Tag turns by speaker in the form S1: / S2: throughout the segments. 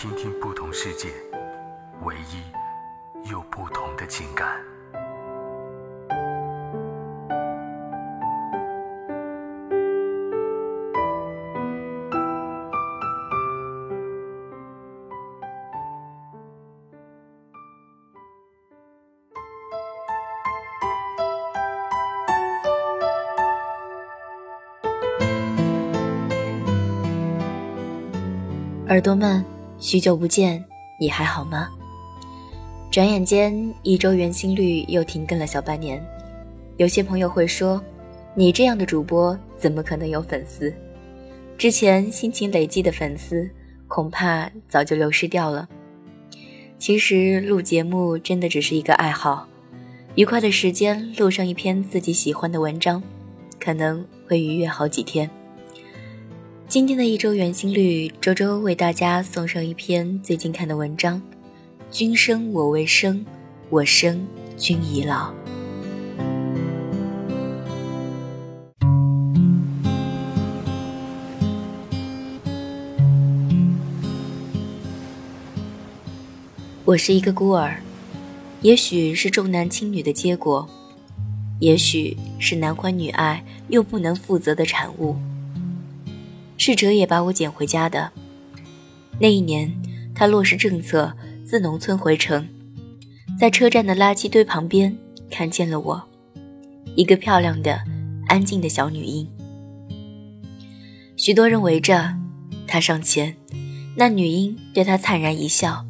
S1: 听听不同世界，唯一又不同的情感。
S2: 耳朵们。许久不见，你还好吗？转眼间，一周圆心率又停更了小半年。有些朋友会说：“你这样的主播怎么可能有粉丝？之前辛勤累积的粉丝，恐怕早就流失掉了。”其实录节目真的只是一个爱好，愉快的时间录上一篇自己喜欢的文章，可能会愉悦好几天。今天的一周圆心率，周周为大家送上一篇最近看的文章：君生我未生，我生君已老。我是一个孤儿，也许是重男轻女的结果，也许是男欢女爱又不能负责的产物。是哲也把我捡回家的。那一年，他落实政策，自农村回城，在车站的垃圾堆旁边看见了我，一个漂亮的、安静的小女婴。许多人围着，他上前，那女婴对他灿然一笑。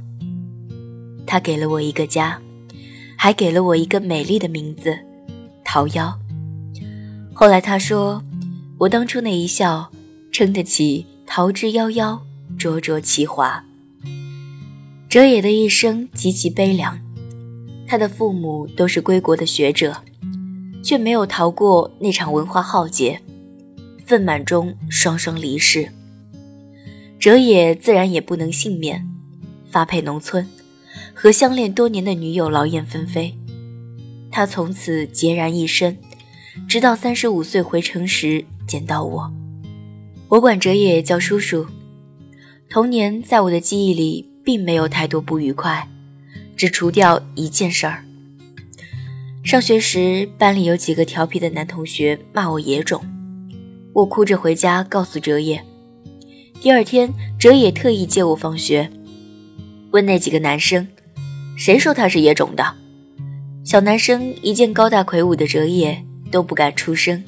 S2: 他给了我一个家，还给了我一个美丽的名字——桃夭。后来他说，我当初那一笑。撑得起桃之夭夭，灼灼其华。哲野的一生极其悲凉，他的父母都是归国的学者，却没有逃过那场文化浩劫，愤满中双双离世。哲野自然也不能幸免，发配农村，和相恋多年的女友劳燕分飞。他从此孑然一身，直到三十五岁回城时见到我。我管哲野叫叔叔。童年在我的记忆里并没有太多不愉快，只除掉一件事儿。上学时，班里有几个调皮的男同学骂我野种，我哭着回家告诉哲野。第二天，哲野特意接我放学，问那几个男生：“谁说他是野种的？”小男生一见高大魁梧的哲野都不敢出声。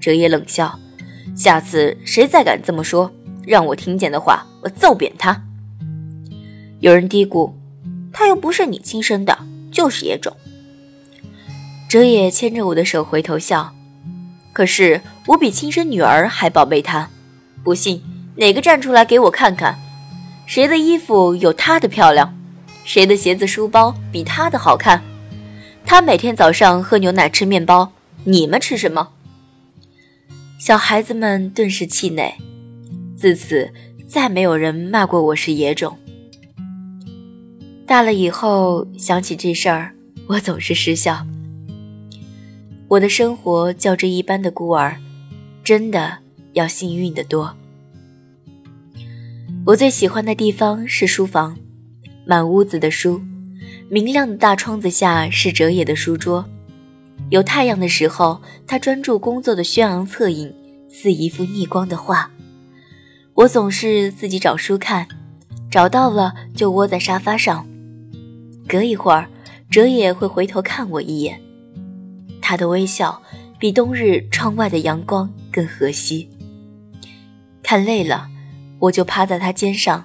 S2: 哲野冷笑。下次谁再敢这么说，让我听见的话，我揍扁他。有人嘀咕：“他又不是你亲生的，就是野种。”哲野牵着我的手回头笑。可是我比亲生女儿还宝贝他。不信，哪个站出来给我看看？谁的衣服有他的漂亮？谁的鞋子、书包比他的好看？他每天早上喝牛奶吃面包，你们吃什么？小孩子们顿时气馁，自此再没有人骂过我是野种。大了以后想起这事儿，我总是失笑。我的生活较之一般的孤儿，真的要幸运得多。我最喜欢的地方是书房，满屋子的书，明亮的大窗子下是哲野的书桌。有太阳的时候，他专注工作的轩昂侧影，似一幅逆光的画。我总是自己找书看，找到了就窝在沙发上。隔一会儿，哲也会回头看我一眼，他的微笑比冬日窗外的阳光更和煦。看累了，我就趴在他肩上，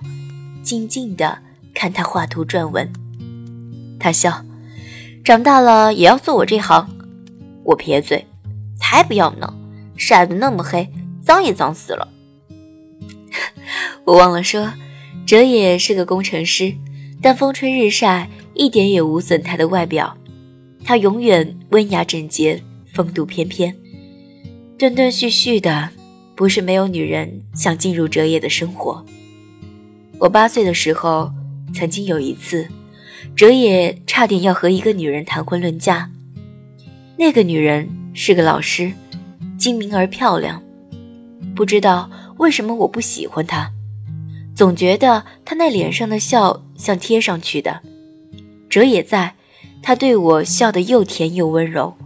S2: 静静地看他画图撰文。他笑，长大了也要做我这行。我撇嘴，才不要呢！晒得那么黑，脏也脏死了。我忘了说，哲也是个工程师，但风吹日晒一点也无损他的外表。他永远温雅整洁，风度翩翩，断断续续的。不是没有女人想进入哲野的生活。我八岁的时候，曾经有一次，哲野差点要和一个女人谈婚论嫁。那个女人是个老师，精明而漂亮。不知道为什么我不喜欢她，总觉得她那脸上的笑像贴上去的。哲也在，他对我笑得又甜又温柔；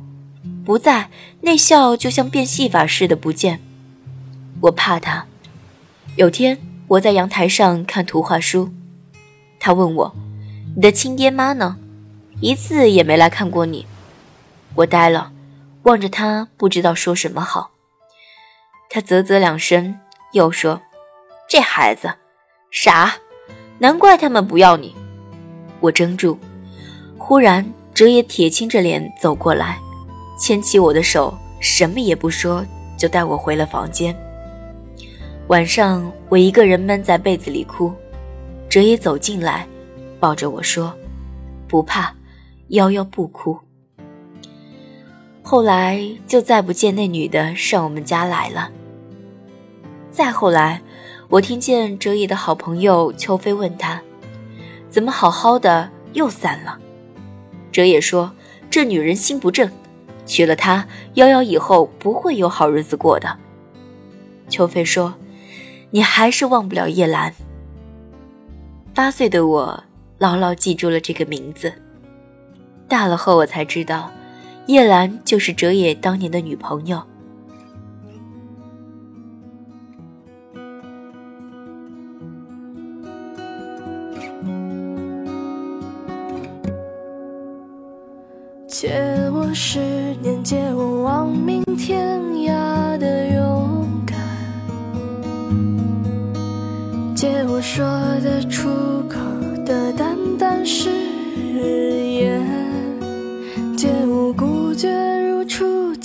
S2: 不在，那笑就像变戏法似的不见。我怕他。有天我在阳台上看图画书，他问我：“你的亲爹妈呢？一次也没来看过你。”我呆了，望着他，不知道说什么好。他啧啧两声，又说：“这孩子傻，难怪他们不要你。”我怔住，忽然哲也铁青着脸走过来，牵起我的手，什么也不说，就带我回了房间。晚上，我一个人闷在被子里哭，哲也走进来，抱着我说：“不怕，夭夭不哭。”后来就再不见那女的上我们家来了。再后来，我听见哲野的好朋友秋飞问他：“怎么好好的又散了？”哲野说：“这女人心不正，娶了她，夭夭以后不会有好日子过的。”秋飞说。你还是忘不了叶兰。八岁的我牢牢记住了这个名字。大了后，我才知道，叶兰就是哲野当年的女朋友。
S3: 借我十年，借我亡命天涯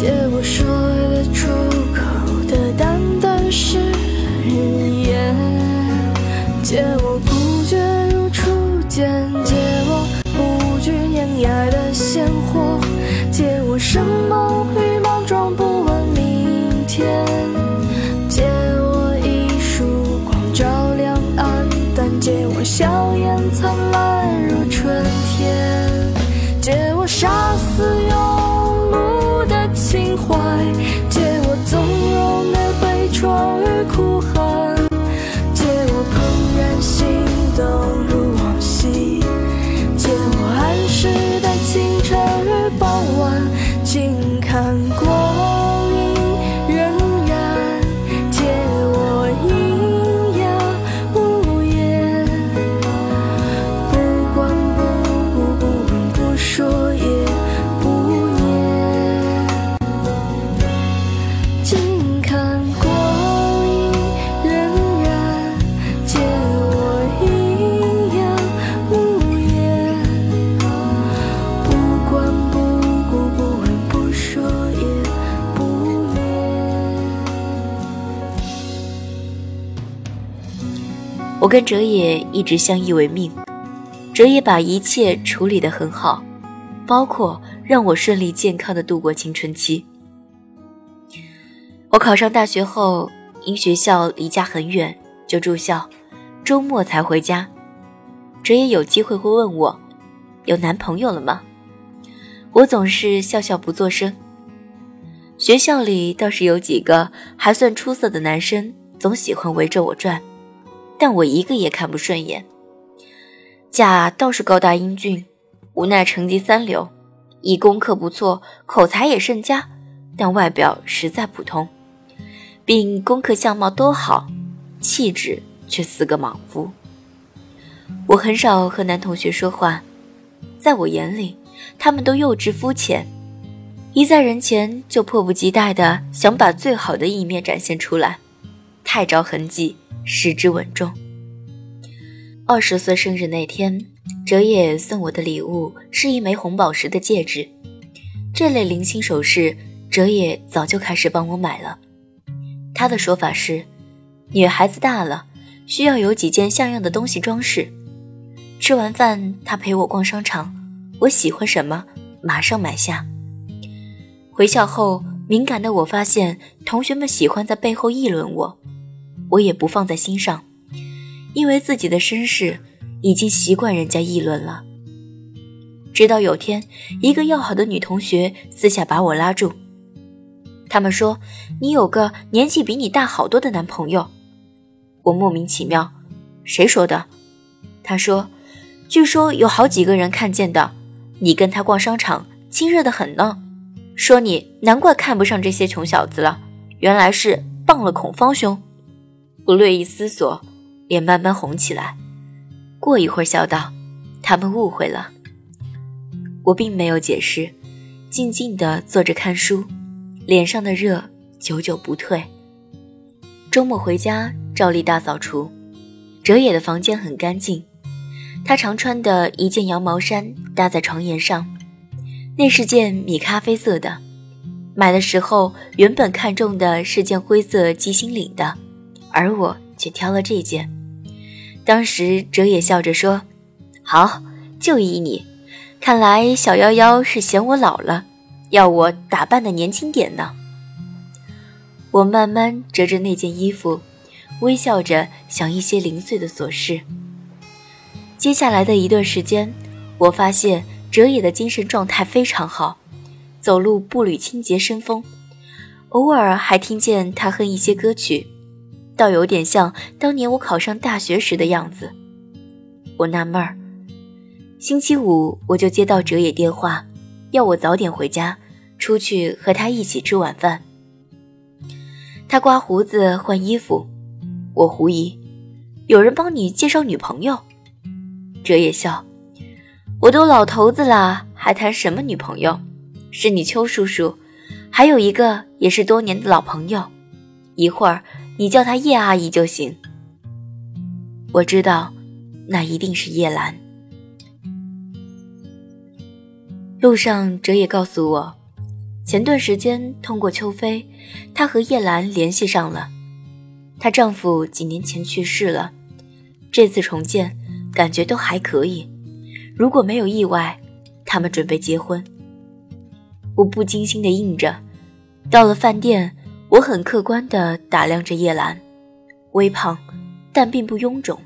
S3: 借我说得出口的，单单誓言；借我孤绝如初见；借我不惧碾压的鲜活；借我生。
S2: 我跟哲野一直相依为命，哲野把一切处理得很好，包括让我顺利健康的度过青春期。我考上大学后，因学校离家很远，就住校，周末才回家。哲野有机会会问我，有男朋友了吗？我总是笑笑不作声。学校里倒是有几个还算出色的男生，总喜欢围着我转。但我一个也看不顺眼。甲倒是高大英俊，无奈成绩三流，以功课不错，口才也甚佳，但外表实在普通，并功课相貌都好，气质却似个莽夫。我很少和男同学说话，在我眼里，他们都幼稚肤浅，一在人前就迫不及待地想把最好的一面展现出来，太着痕迹。失之稳重。二十岁生日那天，哲野送我的礼物是一枚红宝石的戒指。这类零星首饰，哲野早就开始帮我买了。他的说法是，女孩子大了，需要有几件像样的东西装饰。吃完饭，他陪我逛商场，我喜欢什么，马上买下。回校后，敏感的我发现同学们喜欢在背后议论我。我也不放在心上，因为自己的身世已经习惯人家议论了。直到有天，一个要好的女同学私下把我拉住，他们说你有个年纪比你大好多的男朋友。我莫名其妙，谁说的？他说，据说有好几个人看见的，你跟他逛商场，亲热的很呢。说你难怪看不上这些穷小子了，原来是傍了孔方兄。我略一思索，脸慢慢红起来。过一会儿，笑道：“他们误会了。”我并没有解释，静静地坐着看书，脸上的热久久不退。周末回家，照例大扫除。哲野的房间很干净，他常穿的一件羊毛衫搭在床沿上，那是件米咖啡色的。买的时候原本看中的是件灰色鸡心领的。而我却挑了这件。当时哲也笑着说：“好，就依你。看来小夭夭是嫌我老了，要我打扮的年轻点呢。”我慢慢折着那件衣服，微笑着想一些零碎的琐事。接下来的一段时间，我发现哲野的精神状态非常好，走路步履清洁生风，偶尔还听见他哼一些歌曲。倒有点像当年我考上大学时的样子。我纳闷儿，星期五我就接到哲野电话，要我早点回家，出去和他一起吃晚饭。他刮胡子换衣服，我狐疑，有人帮你介绍女朋友？哲野笑，我都老头子了，还谈什么女朋友？是你邱叔叔，还有一个也是多年的老朋友，一会儿。你叫她叶阿姨就行。我知道，那一定是叶兰。路上，哲也告诉我，前段时间通过秋飞，她和叶兰联系上了。她丈夫几年前去世了，这次重建感觉都还可以。如果没有意外，他们准备结婚。我不经心的应着，到了饭店。我很客观地打量着叶兰，微胖，但并不臃肿，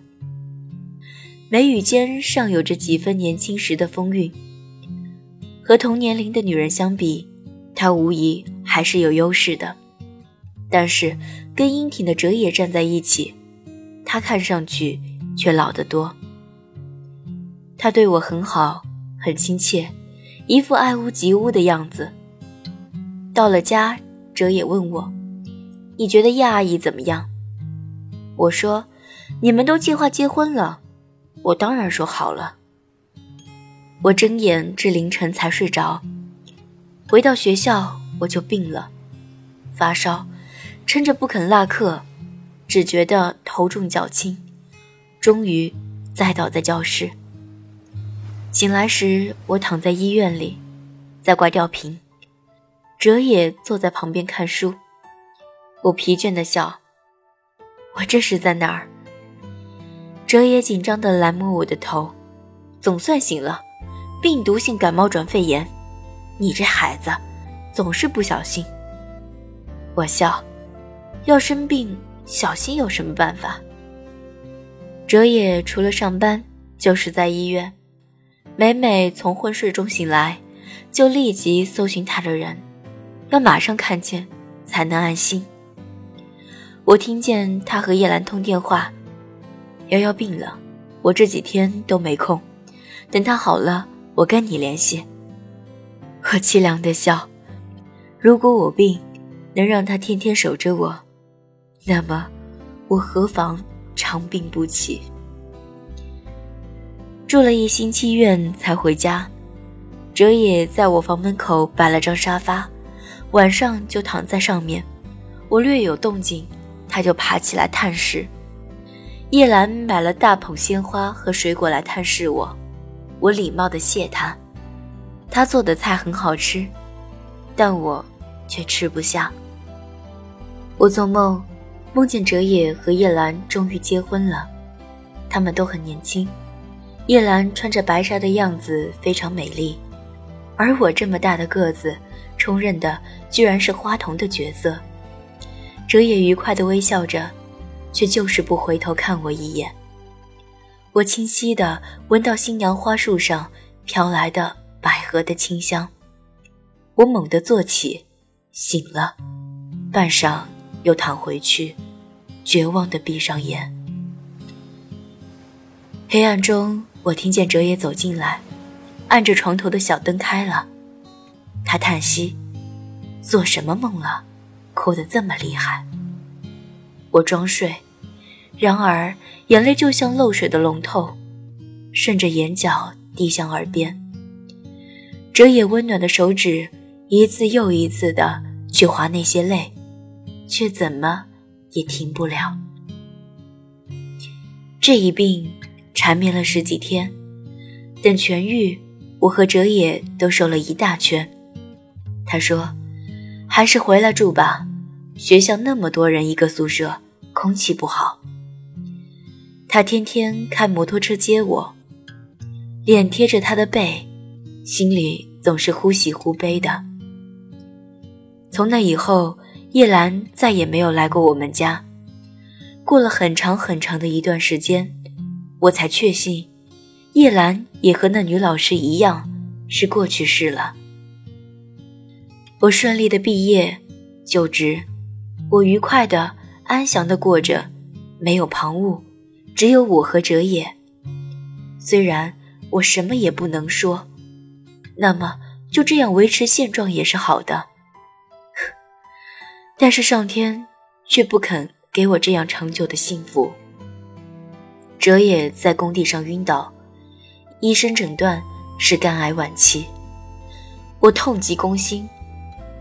S2: 眉宇间尚有着几分年轻时的风韵。和同年龄的女人相比，她无疑还是有优势的。但是跟英挺的哲野站在一起，她看上去却老得多。他对我很好，很亲切，一副爱屋及乌的样子。到了家。哲也问我：“你觉得叶阿姨怎么样？”我说：“你们都计划结婚了，我当然说好了。”我睁眼至凌晨才睡着。回到学校我就病了，发烧，撑着不肯落课，只觉得头重脚轻，终于栽倒在教室。醒来时，我躺在医院里，在挂吊瓶。哲也坐在旁边看书，我疲倦的笑。我这是在哪儿？哲野紧张地来摸我的头，总算醒了。病毒性感冒转肺炎，你这孩子总是不小心。我笑，要生病小心有什么办法？哲野除了上班就是在医院，每每从昏睡中醒来，就立即搜寻他的人，要马上看见才能安心。我听见他和叶兰通电话，瑶瑶病了，我这几天都没空，等他好了。我跟你联系。我凄凉的笑。如果我病能让他天天守着我，那么我何妨长病不起？住了一星期院才回家。哲野在我房门口摆了张沙发，晚上就躺在上面。我略有动静，他就爬起来探视。叶兰买了大捧鲜花和水果来探视我。我礼貌地谢他，他做的菜很好吃，但我却吃不下。我做梦，梦见哲野和叶兰终于结婚了，他们都很年轻。叶兰穿着白纱的样子非常美丽，而我这么大的个子，充任的居然是花童的角色。哲野愉快地微笑着，却就是不回头看我一眼。我清晰地闻到新娘花束上飘来的百合的清香，我猛地坐起，醒了，半晌又躺回去，绝望地闭上眼。黑暗中，我听见哲野走进来，按着床头的小灯开了。他叹息：“做什么梦了？哭得这么厉害。”我装睡。然而，眼泪就像漏水的龙头，顺着眼角滴向耳边。哲野温暖的手指一次又一次的去划那些泪，却怎么也停不了。这一病缠绵了十几天，等痊愈，我和哲野都瘦了一大圈。他说：“还是回来住吧，学校那么多人一个宿舍，空气不好。”他天天开摩托车接我，脸贴着他的背，心里总是忽喜忽悲的。从那以后，叶兰再也没有来过我们家。过了很长很长的一段时间，我才确信，叶兰也和那女老师一样是过去式了。我顺利的毕业、就职，我愉快的、安详的过着，没有旁骛。只有我和哲野。虽然我什么也不能说，那么就这样维持现状也是好的。但是上天却不肯给我这样长久的幸福。哲野在工地上晕倒，医生诊断是肝癌晚期。我痛极攻心，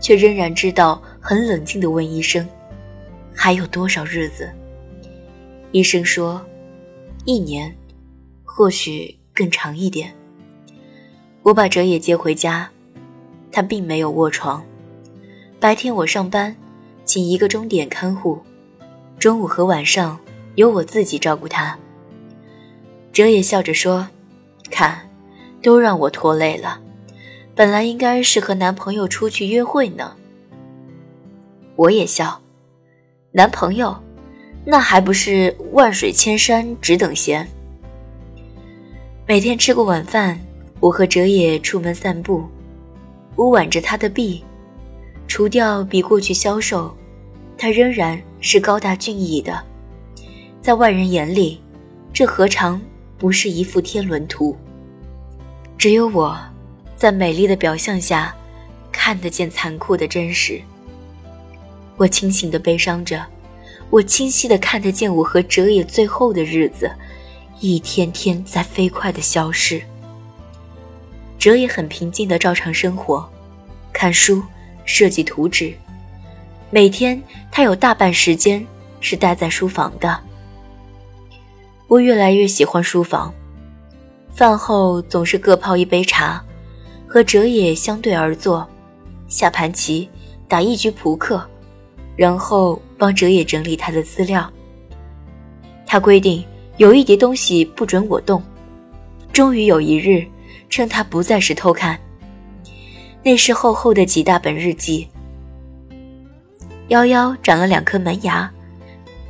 S2: 却仍然知道很冷静地问医生：“还有多少日子？”医生说。一年，或许更长一点。我把哲野接回家，他并没有卧床。白天我上班，请一个钟点看护，中午和晚上由我自己照顾他。哲野笑着说：“看，都让我拖累了。本来应该是和男朋友出去约会呢。”我也笑，男朋友。那还不是万水千山只等闲。每天吃过晚饭，我和哲野出门散步，我挽着他的臂，除掉比过去消瘦，他仍然是高大俊逸的。在外人眼里，这何尝不是一幅天伦图？只有我，在美丽的表象下，看得见残酷的真实。我清醒的悲伤着。我清晰的看得见我和哲野最后的日子，一天天在飞快的消失。哲野很平静的照常生活，看书、设计图纸。每天他有大半时间是待在书房的。我越来越喜欢书房，饭后总是各泡一杯茶，和哲野相对而坐，下盘棋，打一局扑克。然后帮哲野整理他的资料。他规定有一叠东西不准我动。终于有一日，趁他不在时偷看，那是厚厚的几大本日记。夭夭长了两颗门牙，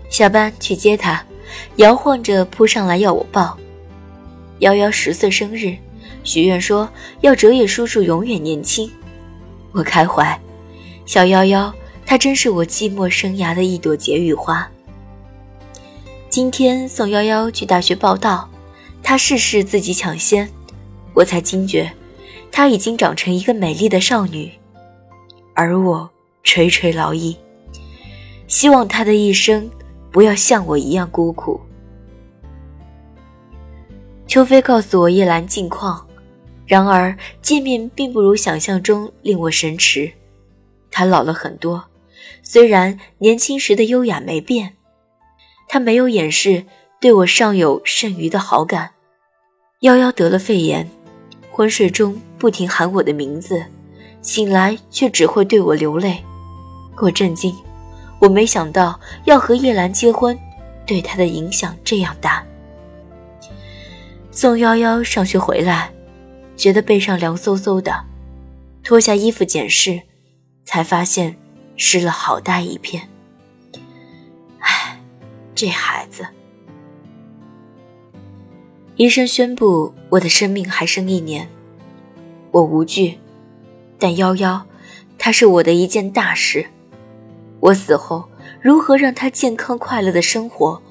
S2: 下班去接他，摇晃着扑上来要我抱。夭夭十岁生日，许愿说要哲野叔叔永远年轻。我开怀，小夭夭，她真是我寂寞生涯的一朵解语花。今天送夭夭去大学报道，她事事自己抢先，我才惊觉，她已经长成一个美丽的少女，而我垂垂老矣。希望她的一生不要像我一样孤苦。秋飞告诉我叶兰近况，然而见面并不如想象中令我神驰。他老了很多，虽然年轻时的优雅没变。他没有掩饰对我尚有剩余的好感。夭夭得了肺炎，昏睡中不停喊我的名字，醒来却只会对我流泪。我震惊，我没想到要和叶兰结婚，对他的影响这样大。送夭夭上学回来，觉得背上凉飕飕的，脱下衣服检视，才发现湿了好大一片。唉这孩子，医生宣布我的生命还剩一年，我无惧，但夭夭，它是我的一件大事。我死后如何让他健康快乐的生活，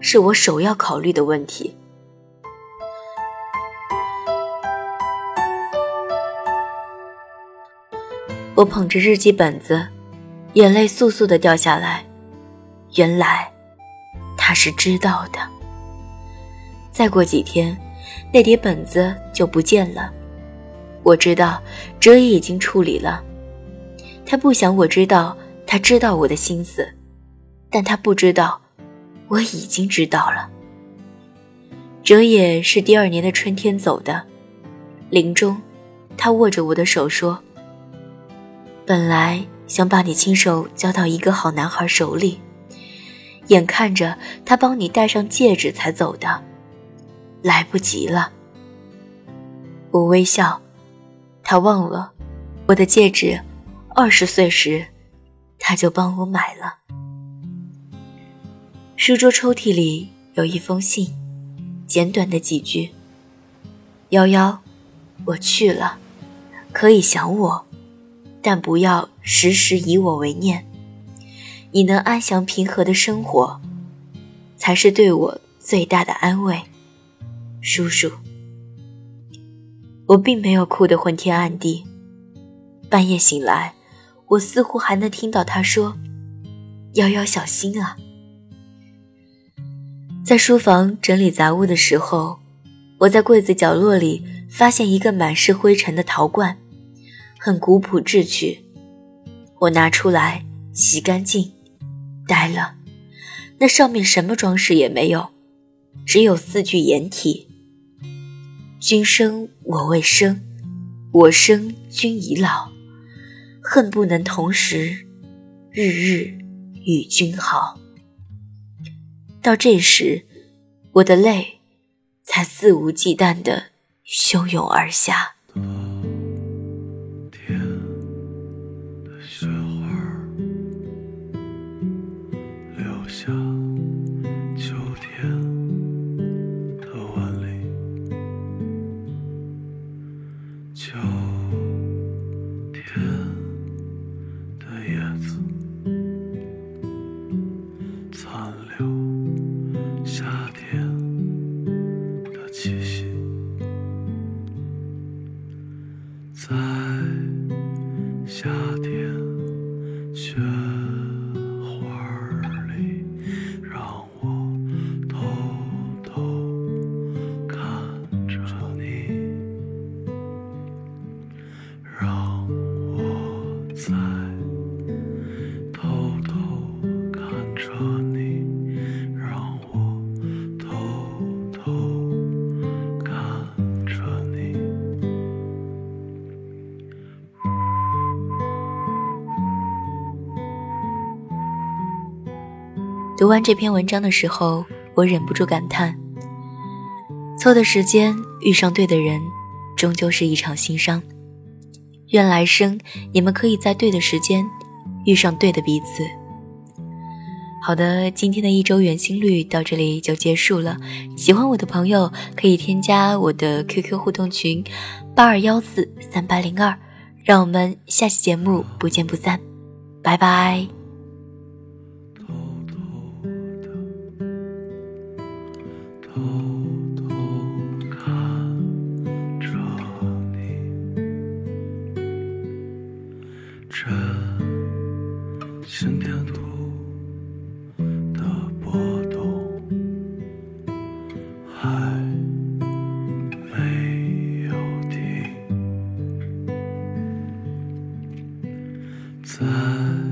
S2: 是我首要考虑的问题。我捧着日记本子，眼泪簌簌的掉下来，原来。他是知道的。再过几天，那叠本子就不见了。我知道哲也已经处理了。他不想我知道，他知道我的心思，但他不知道，我已经知道了。哲也是第二年的春天走的，临终，他握着我的手说：“本来想把你亲手交到一个好男孩手里。”眼看着他帮你戴上戒指才走的，来不及了。我微笑，他忘了我的戒指，二十岁时他就帮我买了。书桌抽屉里有一封信，简短的几句：“幺幺，我去了，可以想我，但不要时时以我为念。”你能安详平和的生活，才是对我最大的安慰，叔叔。我并没有哭得昏天暗地，半夜醒来，我似乎还能听到他说：“瑶瑶小心啊。”在书房整理杂物的时候，我在柜子角落里发现一个满是灰尘的陶罐，很古朴质趣。我拿出来洗干净。呆了，那上面什么装饰也没有，只有四句掩体：“君生我未生，我生君已老，恨不能同时，日日与君好。”到这时，我的泪才肆无忌惮地汹涌而下。读完这篇文章的时候，我忍不住感叹：错的时间遇上对的人，终究是一场心伤。愿来生你们可以在对的时间遇上对的彼此。好的，今天的一周圆心率到这里就结束了。喜欢我的朋友可以添加我的 QQ 互动群八二幺四三八零二，让我们下期节目不见不散，拜拜。在。